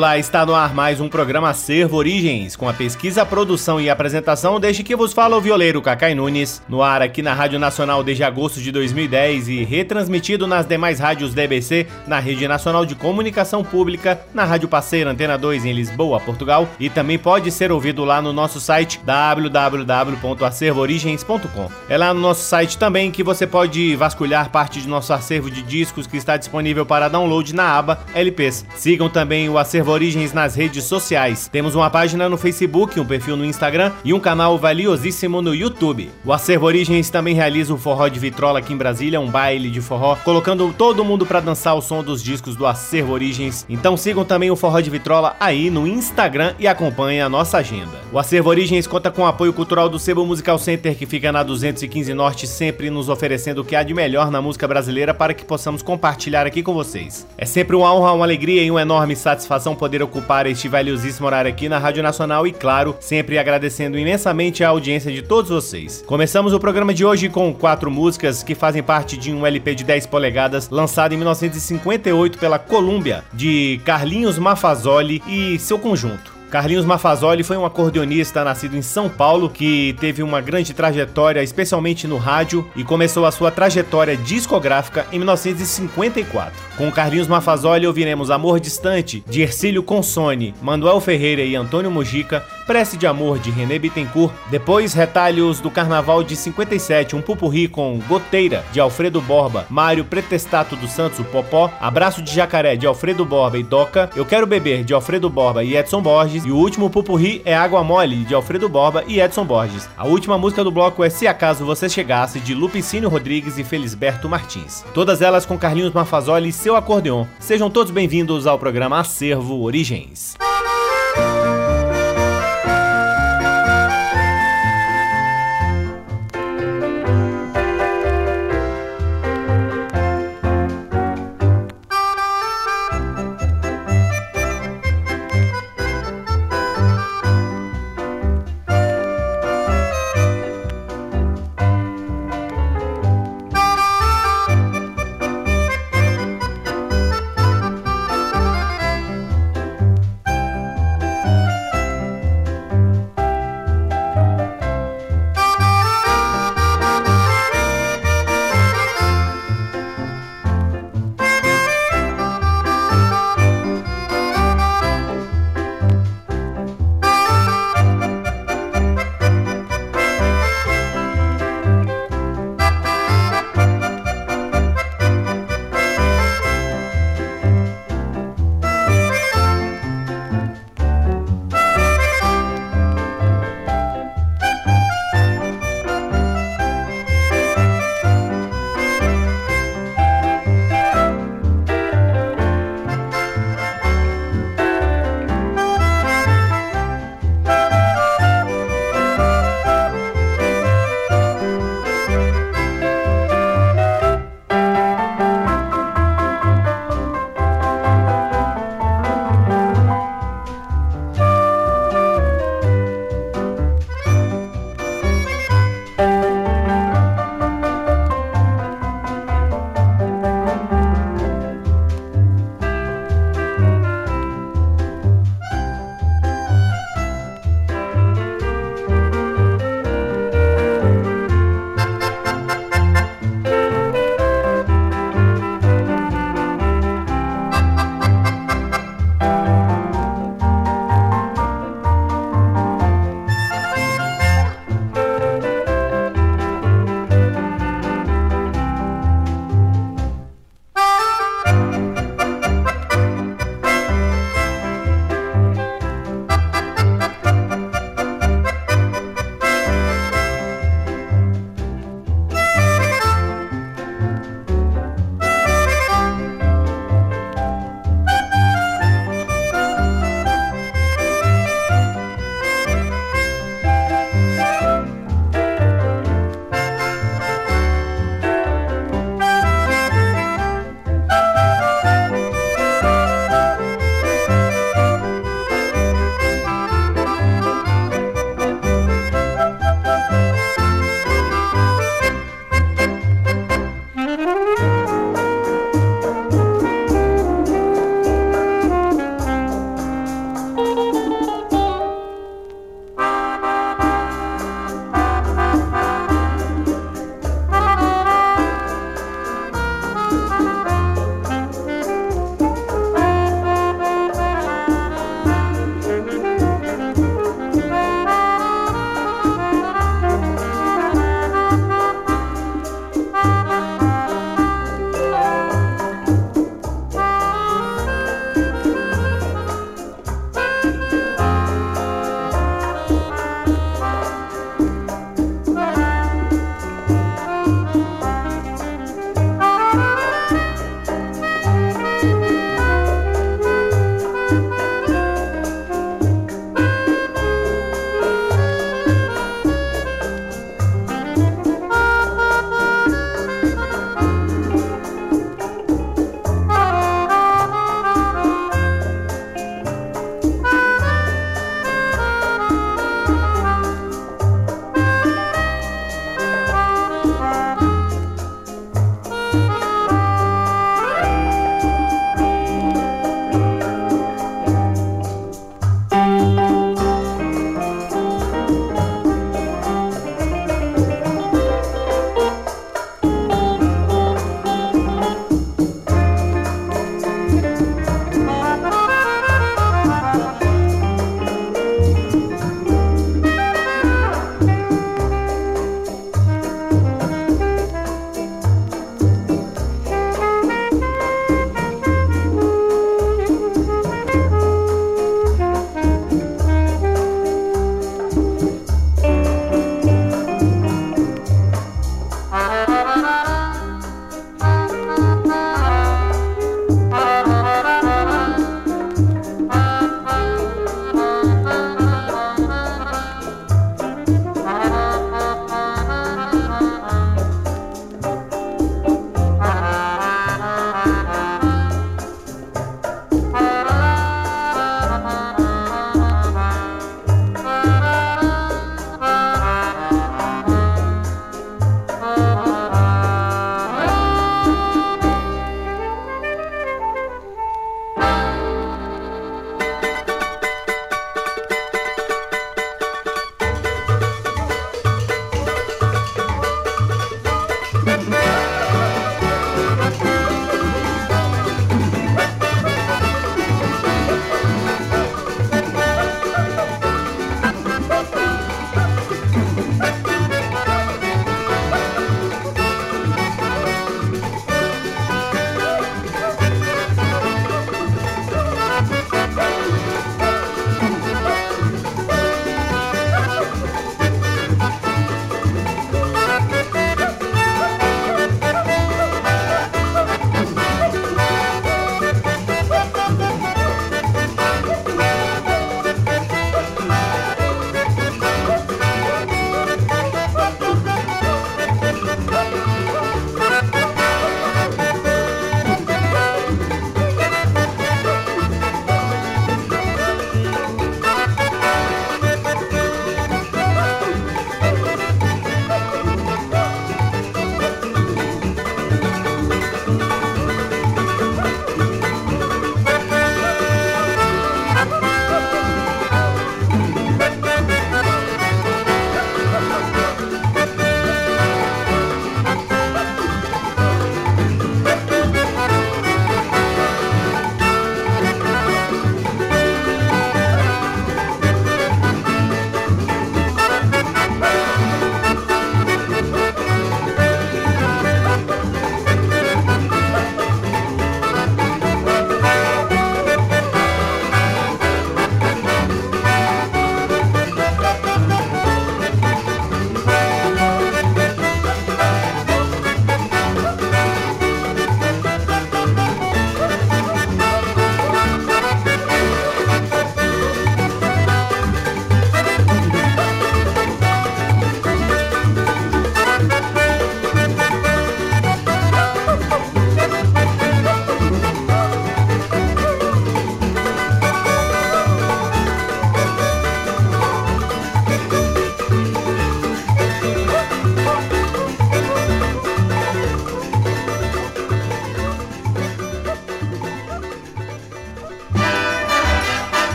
Olá, está no ar mais um programa Servo Origens, com a pesquisa, produção e apresentação desde que vos fala o violeiro Cacai Nunes, no ar aqui na Rádio Nacional desde agosto de 2010 e retransmitido nas demais rádios DBC, na Rede Nacional de Comunicação Pública, na Rádio Parceira Antena 2 em Lisboa, Portugal, e também pode ser ouvido lá no nosso site www.acervoorigens.com. É lá no nosso site também que você pode vasculhar parte de nosso acervo de discos que está disponível para download na aba LPs. Sigam também o acervo Origens nas redes sociais. Temos uma página no Facebook, um perfil no Instagram e um canal valiosíssimo no YouTube. O Acervo Origens também realiza o Forró de Vitrola aqui em Brasília, um baile de forró, colocando todo mundo para dançar o som dos discos do Acervo Origens. Então sigam também o Forró de Vitrola aí no Instagram e acompanhem a nossa agenda. O Acervo Origens conta com o apoio cultural do Sebo Musical Center, que fica na 215 Norte, sempre nos oferecendo o que há de melhor na música brasileira para que possamos compartilhar aqui com vocês. É sempre uma honra, uma alegria e uma enorme satisfação satisfação poder ocupar este valiosíssimo horário aqui na Rádio Nacional e, claro, sempre agradecendo imensamente a audiência de todos vocês. Começamos o programa de hoje com quatro músicas que fazem parte de um LP de 10 polegadas lançado em 1958 pela Columbia, de Carlinhos Mafazoli e seu conjunto. Carlinhos Mafazoli foi um acordeonista nascido em São Paulo que teve uma grande trajetória, especialmente no rádio, e começou a sua trajetória discográfica em 1954. Com Carlinhos Mafazoli ouviremos Amor Distante, de Ercílio Consone, Manuel Ferreira e Antônio Mujica, Prece de Amor, de René Bittencourt, depois Retalhos do Carnaval de 57, um pupurri com Goteira, de Alfredo Borba, Mário Pretestato dos Santos, o Popó, Abraço de Jacaré, de Alfredo Borba e Doca, Eu Quero Beber, de Alfredo Borba e Edson Borges. E o último pupurri é Água Mole, de Alfredo Borba e Edson Borges. A última música do bloco é Se Acaso Você Chegasse, de Lupicínio Rodrigues e Felisberto Martins. Todas elas com Carlinhos Mafazoli e seu acordeon. Sejam todos bem-vindos ao programa Acervo Origens.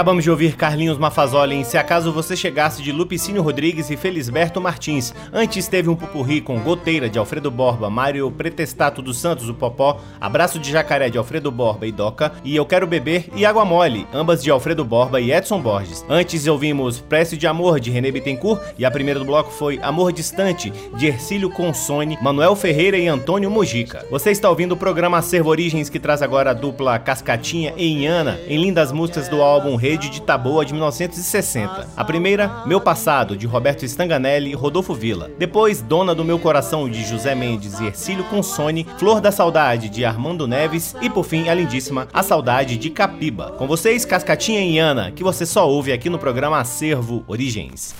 Acabamos de ouvir Carlinhos Mafazoli em Se Acaso Você Chegasse de Lupicínio Rodrigues e Felisberto Martins. Antes teve um pupurri com Goteira de Alfredo Borba, Mário Pretestato dos Santos, o Popó, Abraço de Jacaré de Alfredo Borba e Doca e Eu Quero Beber e Água Mole, ambas de Alfredo Borba e Edson Borges. Antes ouvimos Prece de Amor de René Bittencourt e a primeira do bloco foi Amor Distante de Ercílio Consone, Manuel Ferreira e Antônio Mojica. Você está ouvindo o programa Acervo Origens que traz agora a dupla Cascatinha e Inhana em lindas músicas do álbum álbum Rede de Taboa de 1960. A primeira, Meu Passado, de Roberto Stanganelli e Rodolfo Villa. Depois, Dona do Meu Coração, de José Mendes e Ercílio Consone, Flor da Saudade, de Armando Neves e, por fim, a lindíssima A Saudade, de Capiba. Com vocês, Cascatinha e Ana, que você só ouve aqui no programa Acervo Origens.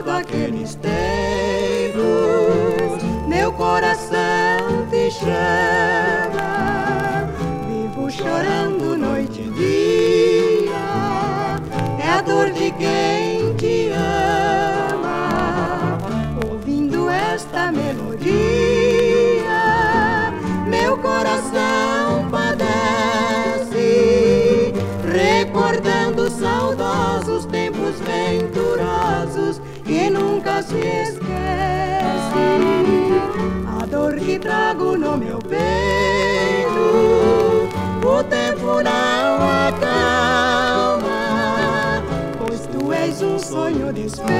Aqueles tempos, meu coração te chama, vivo chorando noite e dia, é a dor de quem se esquece. A dor que trago no meu peito, o tempo não acalma, pois tu és um sonho desfeito,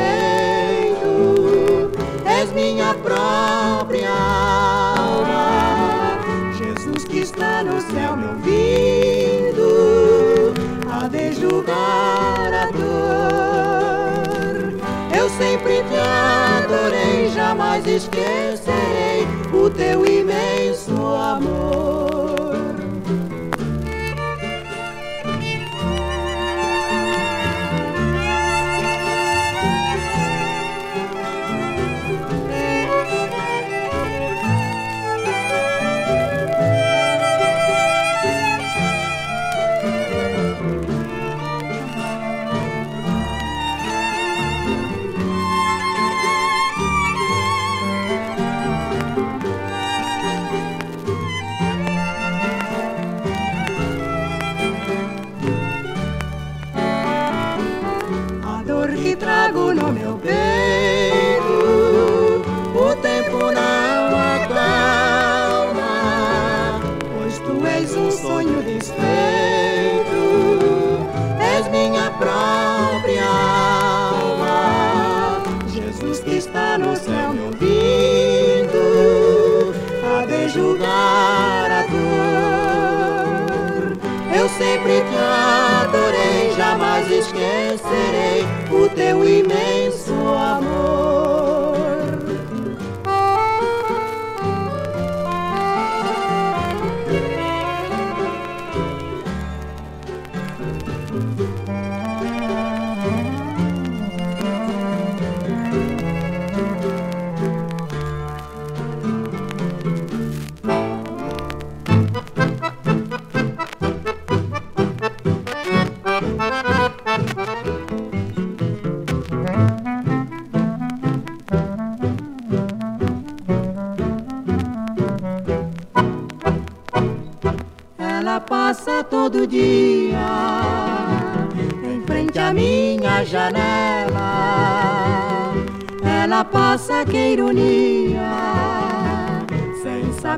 és minha própria jamais esquecerei o teu imenso amor.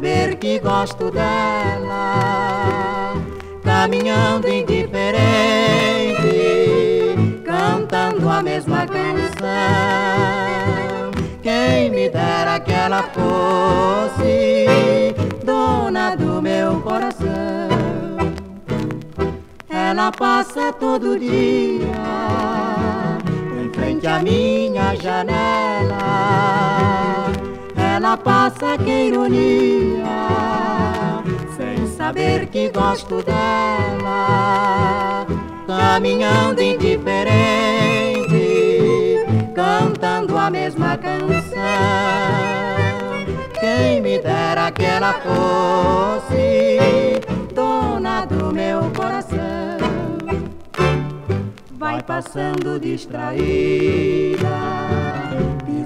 Saber que gosto dela. Caminhando indiferente, cantando a mesma canção. Quem me dera que ela fosse dona do meu coração ela passa todo dia em frente à minha janela. Ela passa que ironia, sem saber que gosto dela. Caminhando indiferente, cantando a mesma canção. Quem me dera que ela fosse do meu coração. Vai passando distraída,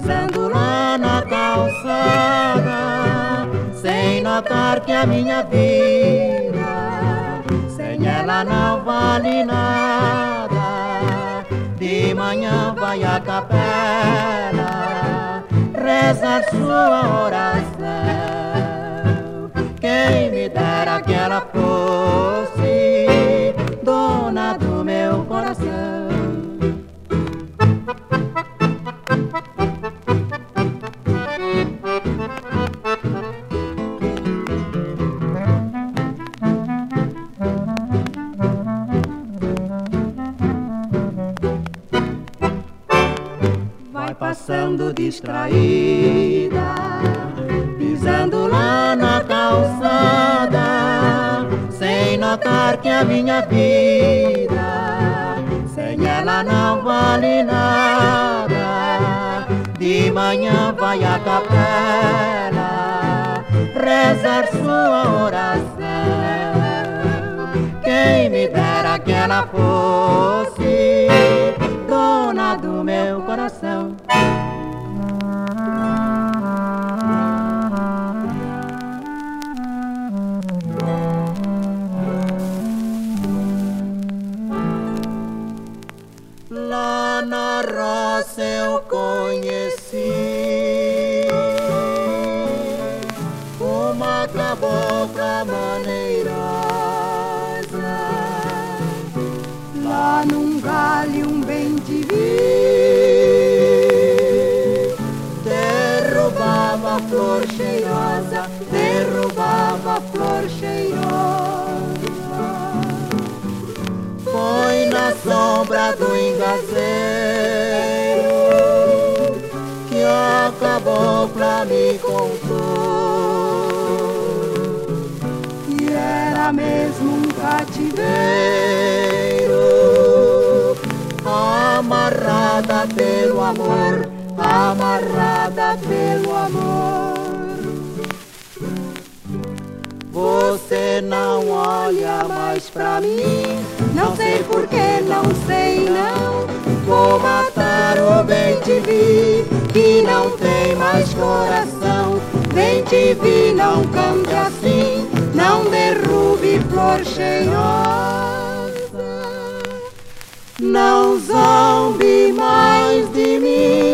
pisando lá na calçada, sem notar que a minha vida, sem ela não vale nada. De manhã vai à capela, rezar sua oração quem me dera que ela fosse dona do meu coração. Passando distraída, pisando lá na calçada, sem notar que a minha vida, sem ela não vale nada. De manhã vai à capela, rezar sua oração. Quem me dera que ela fosse dona do meu coração. Me contou que era mesmo um cativeiro, amarrada pelo amor, amarrada pelo amor. Você não olha mais pra mim, não sei porquê, não sei não. Vou matar o bem te vi, que não tem mais coração. Te vi, não cante assim, não derrube flor cheirosa. Não zombe mais de mim,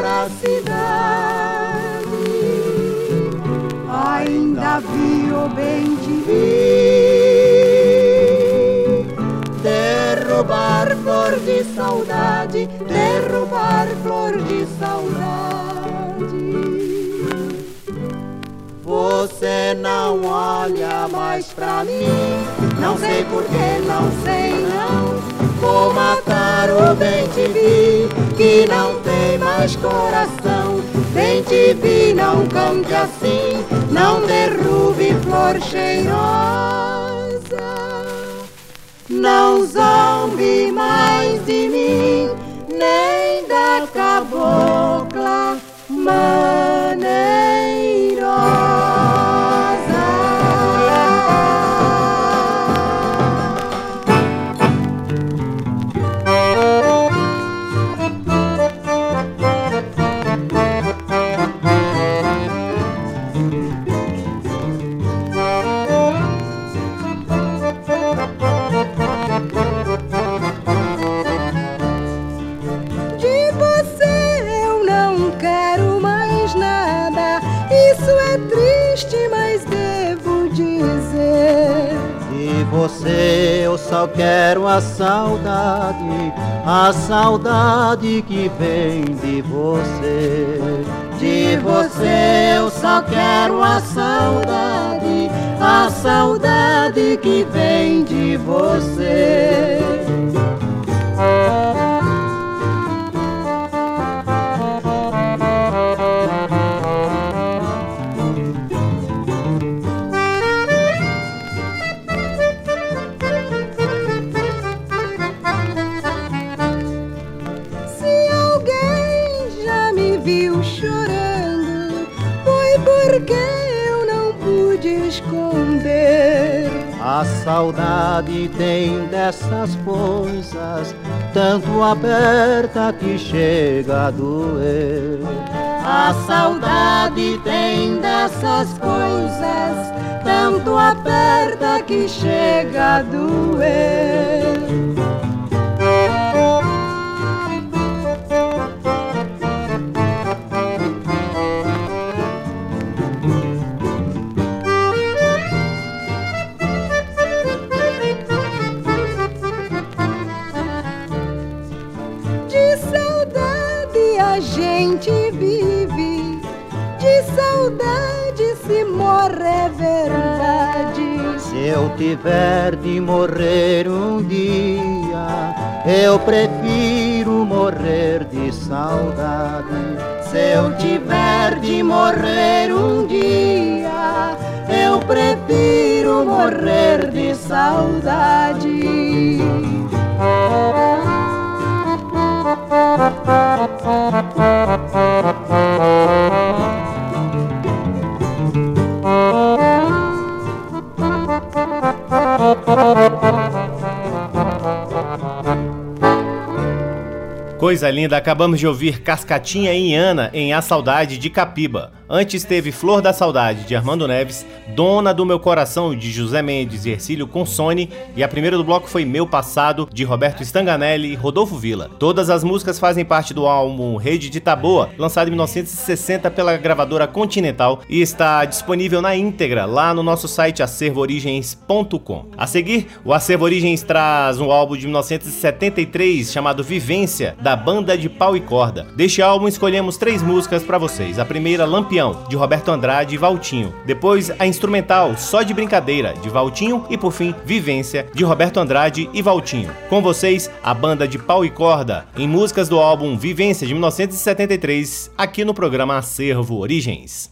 pra cidade. Ainda vi o bem te vi derrubar flor de saudade, derrubar flor de saudade. Você não olha mais pra mim, não sei porquê, não sei não. Vou matar o bem te vi, que não tem mais coração. Bem te vi, não cante assim, não derrube flor cheirosa. Não zombe mais de mim, nem da cabocla maneirosa. Só quero a saudade, a saudade que vem de você. De você eu só quero a saudade, a saudade que vem de você. A saudade tem dessas coisas, tanto aberta que chega a doer. A saudade tem dessas coisas, tanto aperta que chega a doer. Eu tiver de morrer um dia, eu prefiro morrer de saudade. Se eu tiver de morrer um dia, eu prefiro morrer de saudade. Coisa linda, acabamos de ouvir Cascatinha e Ana em A Saudade de Capiba. Antes teve Flor da Saudade de Armando Neves, Dona do Meu Coração de José Mendes e Ercílio Consone e a primeira do bloco foi Meu Passado de Roberto Stanganelli e Rodolfo Villa. Todas as músicas fazem parte do álbum Rede de Taboa, lançado em 1960 pela gravadora Continental e está disponível na íntegra lá no nosso site acervoorigens.com. A seguir, o Acervo Origens traz um álbum de 1973 chamado Vivência da banda de pau e corda. Deste álbum escolhemos três músicas para vocês. A primeira, Lampião de Roberto Andrade e Valtinho. Depois, a instrumental Só de Brincadeira, de Valtinho. E por fim, Vivência, de Roberto Andrade e Valtinho. Com vocês, a banda de pau e corda, em músicas do álbum Vivência, de 1973, aqui no programa Acervo Origens.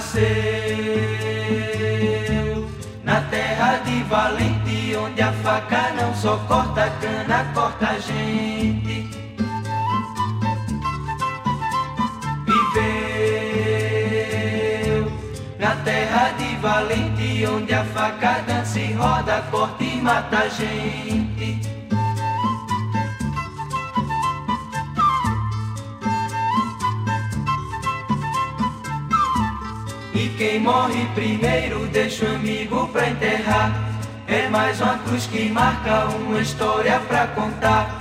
Nasceu na terra de Valente, onde a faca não só corta a cana, corta a gente. Viveu na terra de Valente, onde a faca dança e roda, corta e mata a gente. Quem morre primeiro deixa o amigo pra enterrar. É mais uma cruz que marca uma história pra contar.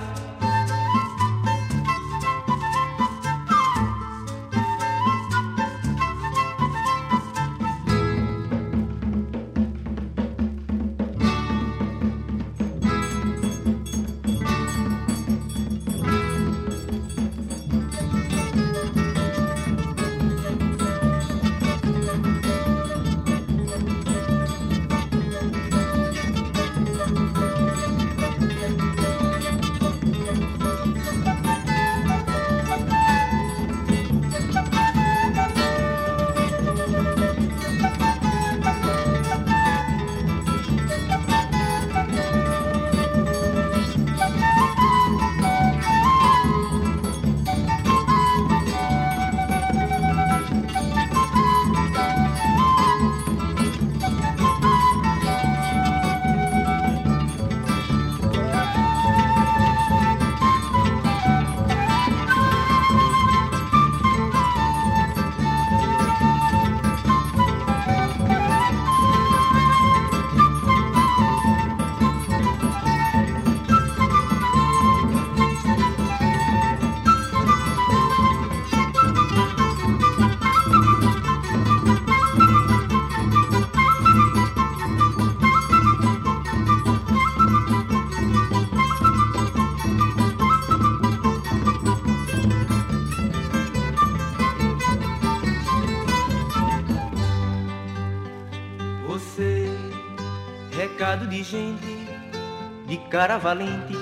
Cara valente,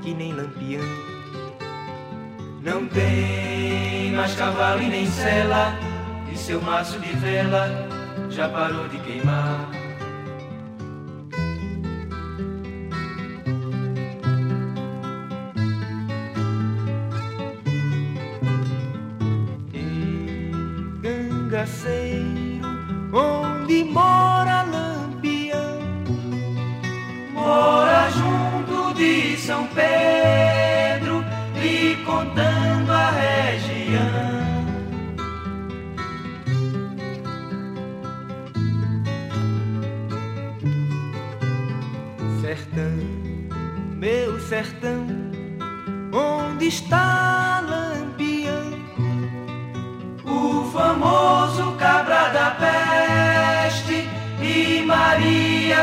que nem lampião. Não tem mais cavalo e nem sela, e seu maço de vela já parou de queimar.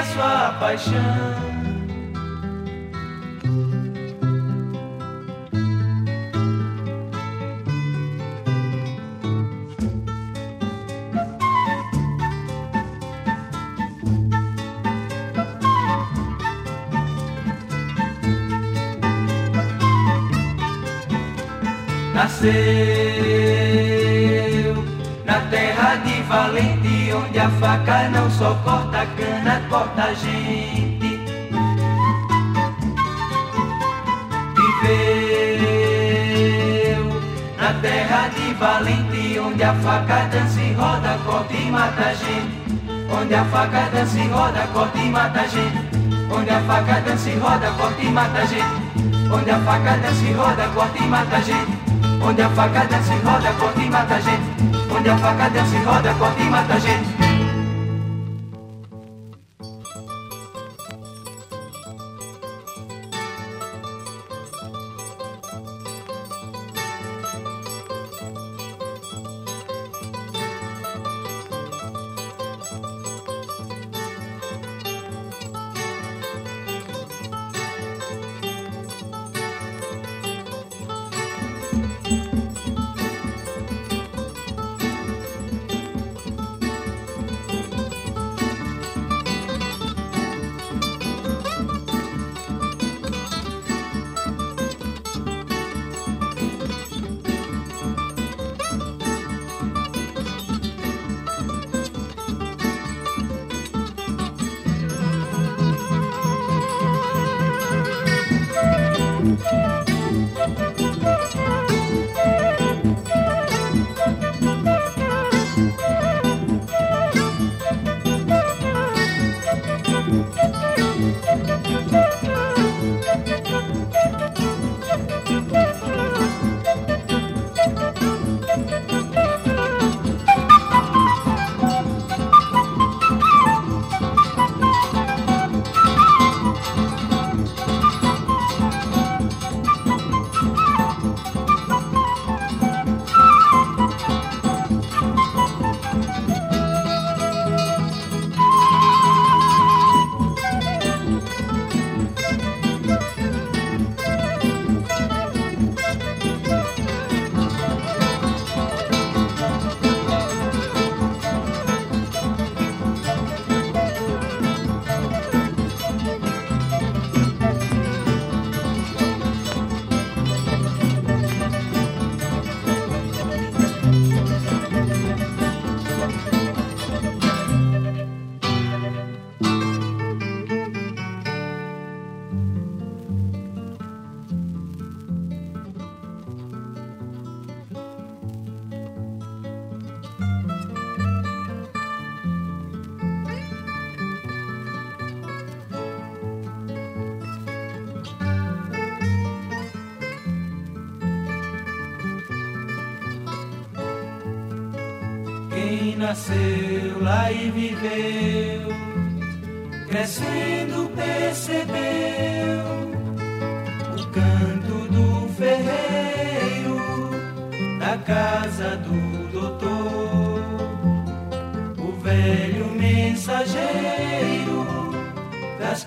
Sua paixão. nasceu a faca não só corta a cana, corta a gente. Viveu na terra de valente, onde a faca dança e roda, corta e mata a gente. Onde a faca dança e roda, corta e mata a gente. Onde a faca dança e roda, corta e mata a gente. Onde a faca dança e roda, corta e mata a gente. Onde a faca desce roda, corta e mata a gente. Onde a faca desce roda, corta e mata a gente.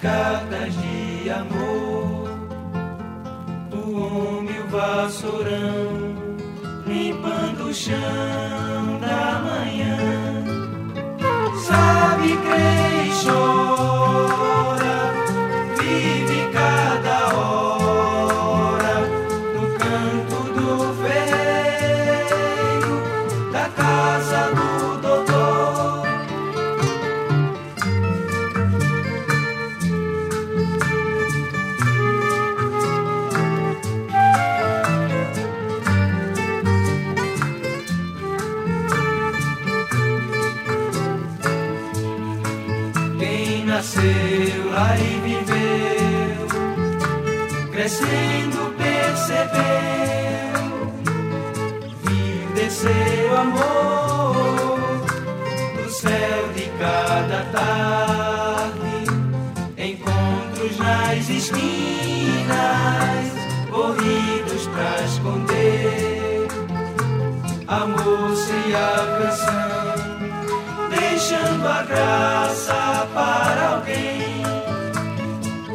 Cartas de amor, o homem o vassourão limpando o chão da manhã. Sabe quem nas esquinas, corridos pra esconder a moça e a canção, deixando a graça para alguém.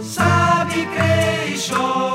Sabe, crê e chora,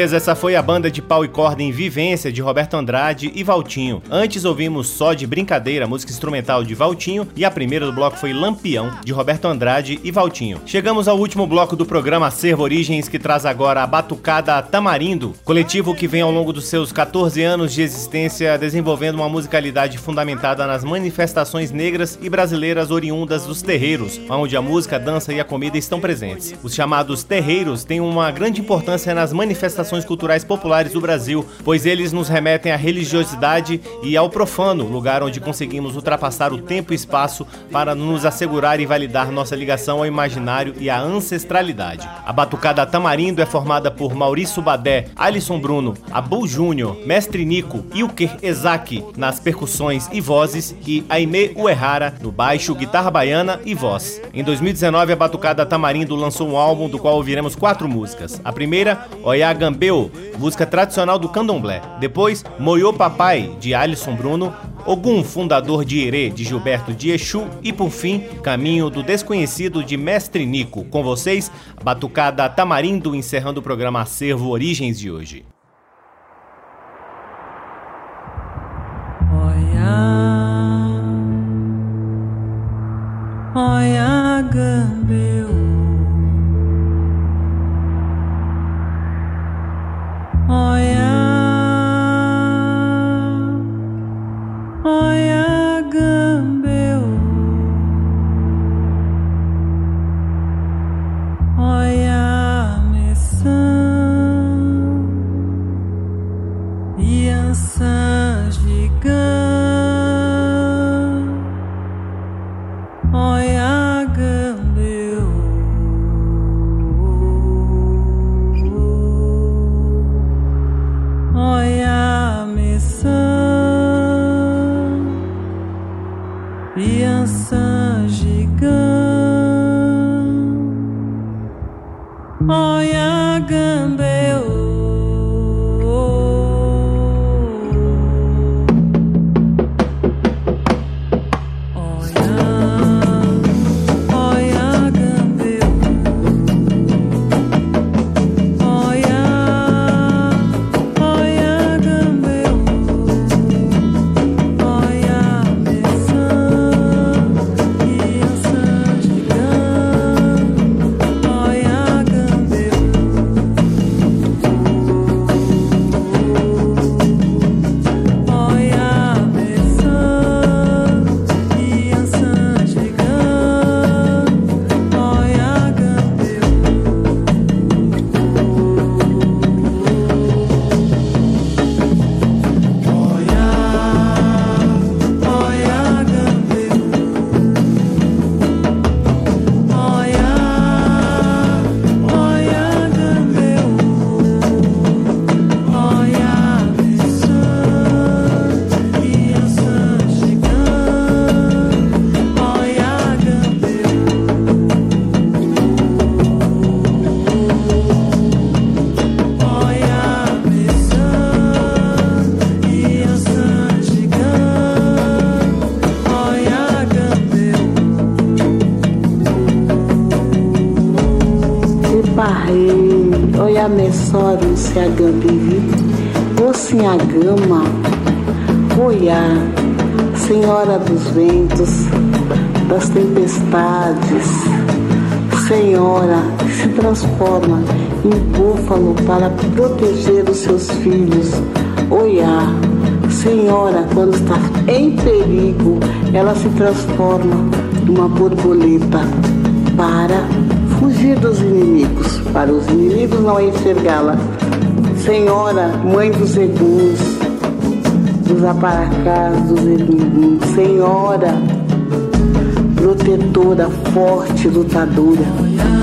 beleza, essa foi a banda de pau e corda em Vivência de Roberto Andrade e Valtinho. Antes ouvimos Só de Brincadeira, música instrumental de Valtinho, e a primeira do bloco foi Lampião, de Roberto Andrade e Valtinho. Chegamos ao último bloco do programa Acervo Origens, que traz agora a Batucada Tamarindo, coletivo que vem ao longo dos seus 14 anos de existência desenvolvendo uma musicalidade fundamentada nas manifestações negras e brasileiras oriundas dos terreiros, onde a música, a dança e a comida estão presentes. Os chamados terreiros têm uma grande importância nas manifestações culturais populares do Brasil, pois eles nos remetem à religiosidade e ao profano, lugar onde conseguimos ultrapassar o tempo e espaço para nos assegurar e validar nossa ligação ao imaginário e à ancestralidade. A Batucada Tamarindo é formada por Maurício Badé, Alisson Bruno, Abu Júnior, Mestre Nico, Ilker Ezaki nas percussões e vozes e Aime Uehara no baixo, guitarra baiana e voz. Em 2019, a Batucada Tamarindo lançou um álbum do qual ouviremos quatro músicas. A primeira, Oiá Gambeu, música tradicional do candomblé. Depois, Moyo Papai, de Alisson Bruno, Ogum, fundador de Herê, de Gilberto de Exu e, por fim, Caminho do Desconhecido, de Mestre Nico. Com vocês, Batucada Tamarindo, encerrando o programa Acervo Origens de hoje. Olha, Gambeu. Olha, olha, Criança gigante. Olha. Olha, soro se a gambivi, ou se a gama, olha, senhora dos ventos, das tempestades, senhora se transforma em búfalo para proteger os seus filhos, olha, senhora quando está em perigo, ela se transforma numa borboleta para fugir dos inimigos, para os inimigos não enxergá-la. Senhora, mãe dos eguns, dos aparacás, dos eguns, Senhora, protetora, forte, lutadora.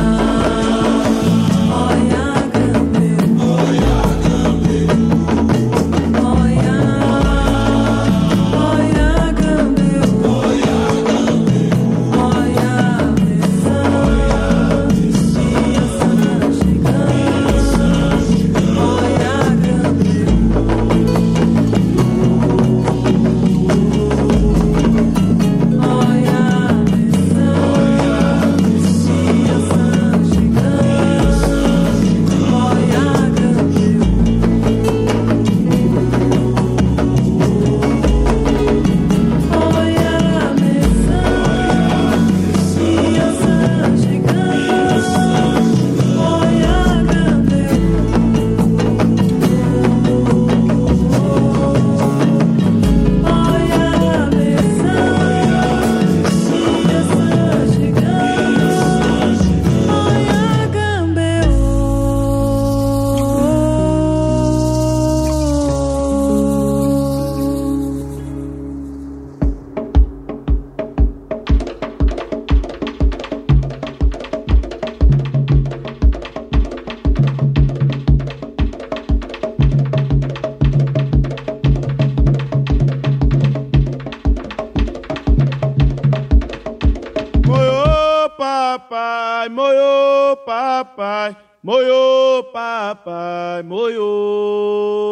Papai, moiô, papai, moiô.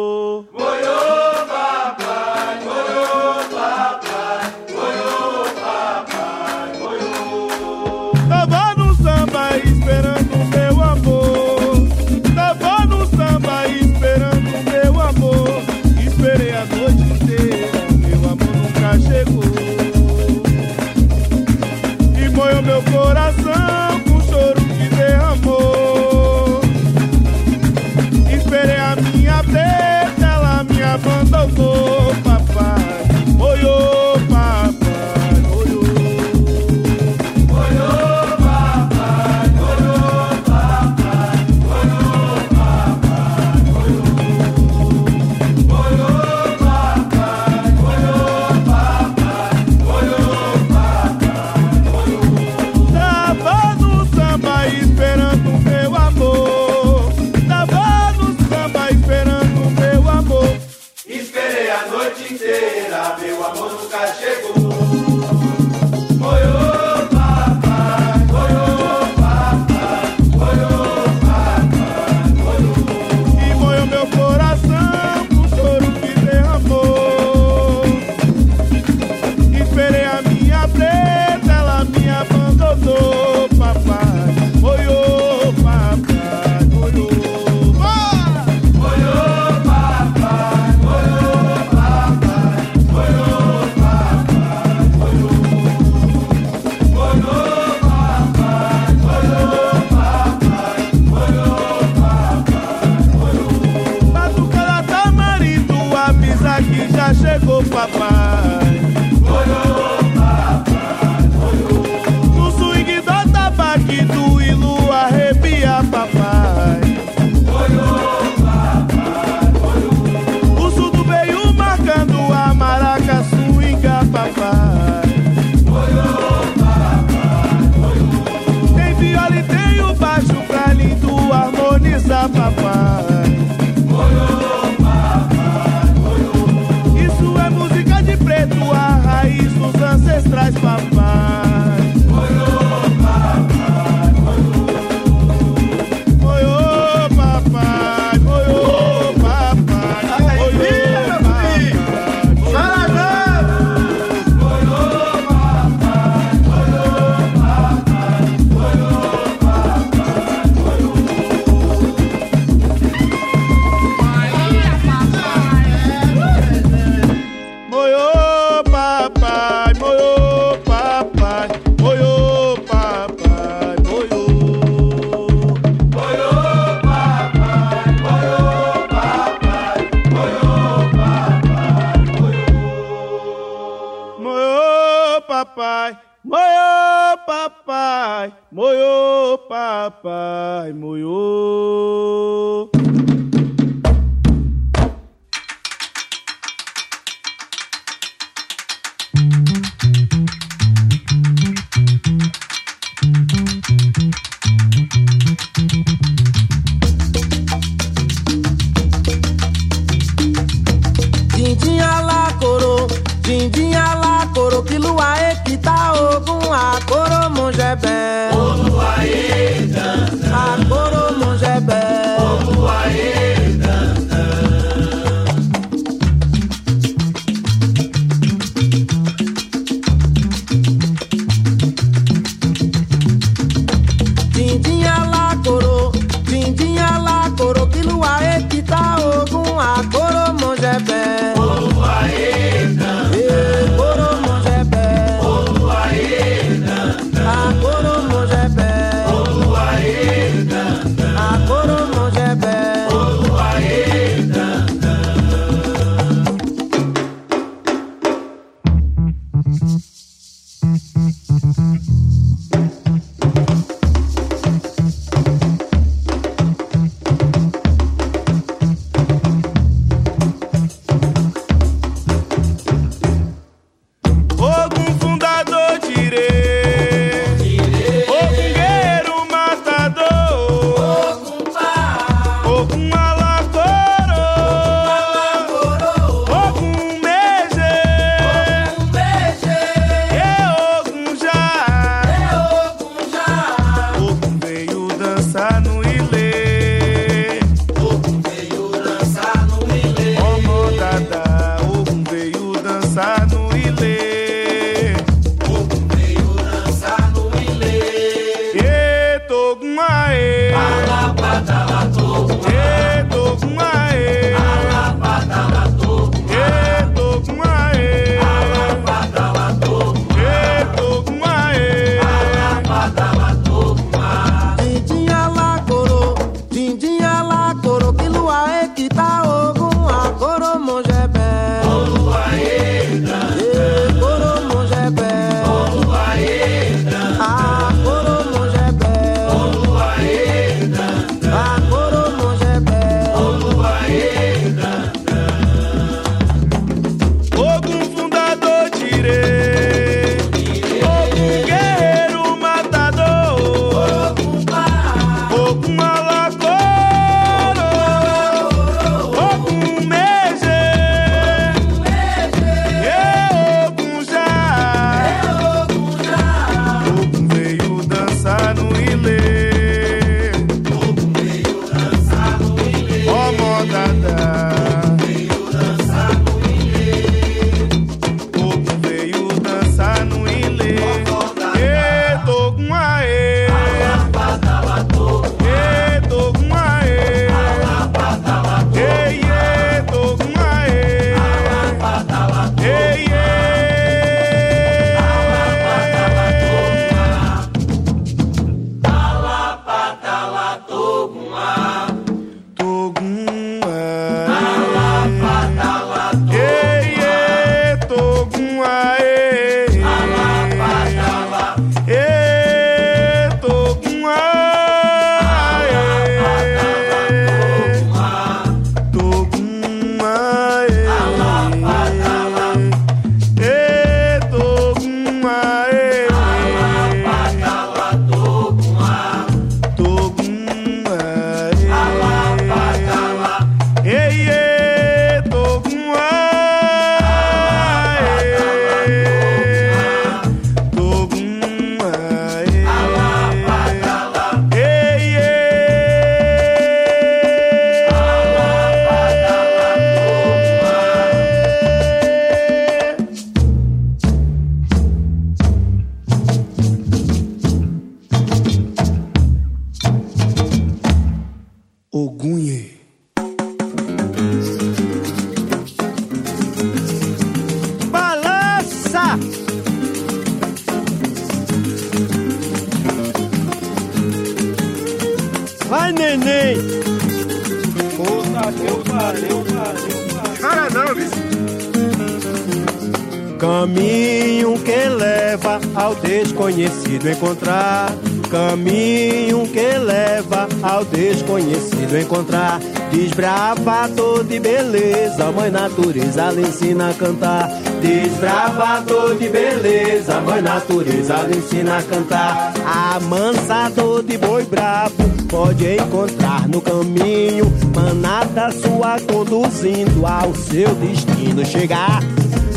Natureza lhe ensina a cantar. Desbravador de beleza, mãe natureza lhe ensina a cantar. Amansador de boi bravo, pode encontrar no caminho Manada sua conduzindo ao seu destino. Chegar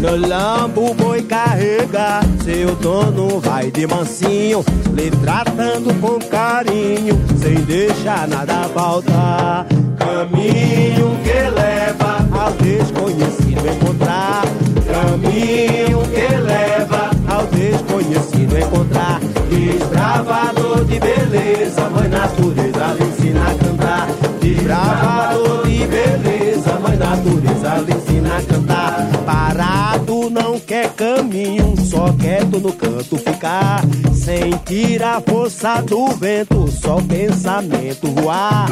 no lambo boi carrega, seu dono vai de mansinho, lhe tratando com carinho, sem deixar nada faltar. Caminho que leva ao desconhecido encontrar. Caminho que leva ao desconhecido encontrar. Desbravador de beleza, mãe natureza lhe ensina a cantar. Desbravador de beleza, mãe natureza lhe ensina a cantar. Não quer caminho, só quieto no canto ficar. Sentir a força do vento, só pensamento voar.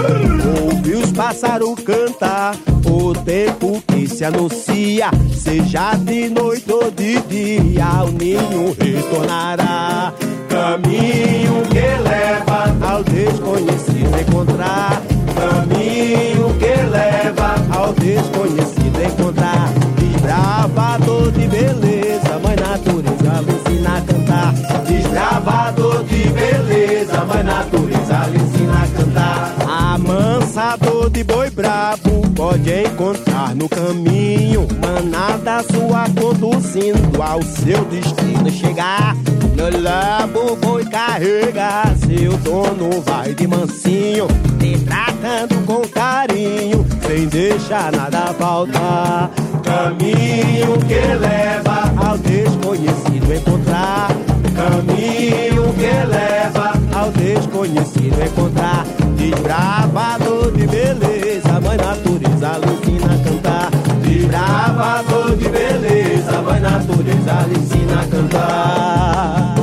Ouvir os pássaros cantar, o tempo que se anuncia, seja de noite ou de dia, o ninho retornará. Caminho que leva ao desconhecido encontrar. Caminho que leva ao desconhecido encontrar. Desbravador de beleza, mãe natureza lhe ensina a cantar. Desbravador de beleza, mãe natureza lhe ensina a cantar. Amansador de boi bravo, pode encontrar no caminho. Manada sua conduzindo ao seu destino chegar. No lambo boi carrega, seu dono vai de mansinho, te tratando com carinho, sem deixar nada faltar. Caminho que leva ao desconhecido encontrar. Caminho que leva ao desconhecido encontrar. Desbravador de beleza, mãe natureza lhe ensina a cantar. Desbravador de beleza, mãe natureza lhe ensina a cantar.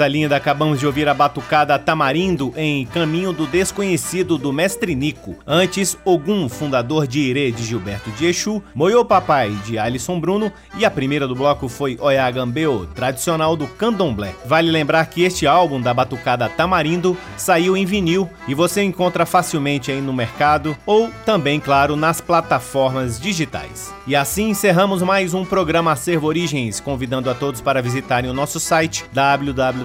Coisa linda, acabamos de ouvir a batucada Tamarindo em Caminho do Desconhecido do Mestre Nico. Antes, Ogum, fundador de Irê de Gilberto de Exu, Moyo Papai de Alisson Bruno e a primeira do bloco foi Oyagambeo, tradicional do candomblé. Vale lembrar que este álbum da batucada Tamarindo saiu em vinil e você encontra facilmente aí no mercado ou também, claro, nas plataformas digitais. E assim encerramos mais um programa Acervo Origens, convidando a todos para visitarem o nosso site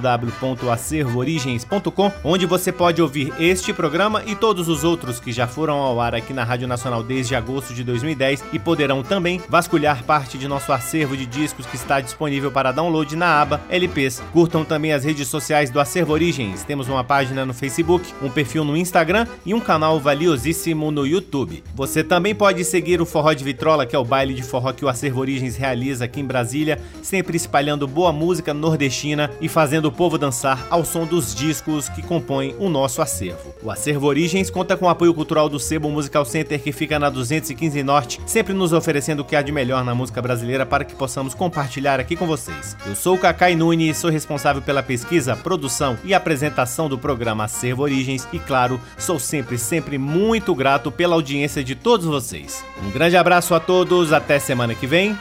www.acervoorigens.com, onde você pode ouvir este programa e todos os outros que já foram ao ar aqui na Rádio Nacional desde agosto de 2010 e poderão também vasculhar parte de nosso acervo de discos que está disponível para download na aba LPs. Curtam também as redes sociais do Acervo Origens. Temos uma página no Facebook, um perfil no Instagram e um canal valiosíssimo no YouTube. Você também pode seguir o Forró de Vitrola, que é o baile de forró que o Acervo Origens realiza aqui em Brasília, sempre espalhando boa música nordestina e fazendo povo dançar ao som dos discos que compõem o nosso acervo. O Acervo Origens conta com o apoio cultural do Sebo Musical Center, que fica na 215 Norte, sempre nos oferecendo o que há de melhor na música brasileira para que possamos compartilhar aqui com vocês. Eu sou o Cacai Nunes, sou responsável pela pesquisa, produção e apresentação do programa Acervo Origens e, claro, sou sempre, sempre muito grato pela audiência de todos vocês. Um grande abraço a todos, até semana que vem.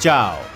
Tchau!